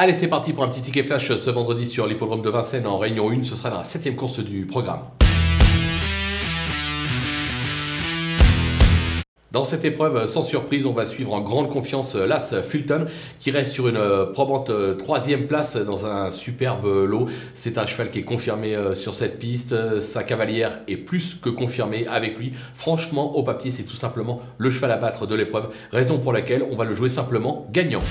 Allez, c'est parti pour un petit ticket flash ce vendredi sur l'hippodrome de Vincennes en Réunion 1. Ce sera dans la septième course du programme. Dans cette épreuve, sans surprise, on va suivre en grande confiance l'As Fulton qui reste sur une probante troisième place dans un superbe lot. C'est un cheval qui est confirmé euh, sur cette piste. Sa cavalière est plus que confirmée avec lui. Franchement, au papier, c'est tout simplement le cheval à battre de l'épreuve, raison pour laquelle on va le jouer simplement gagnant.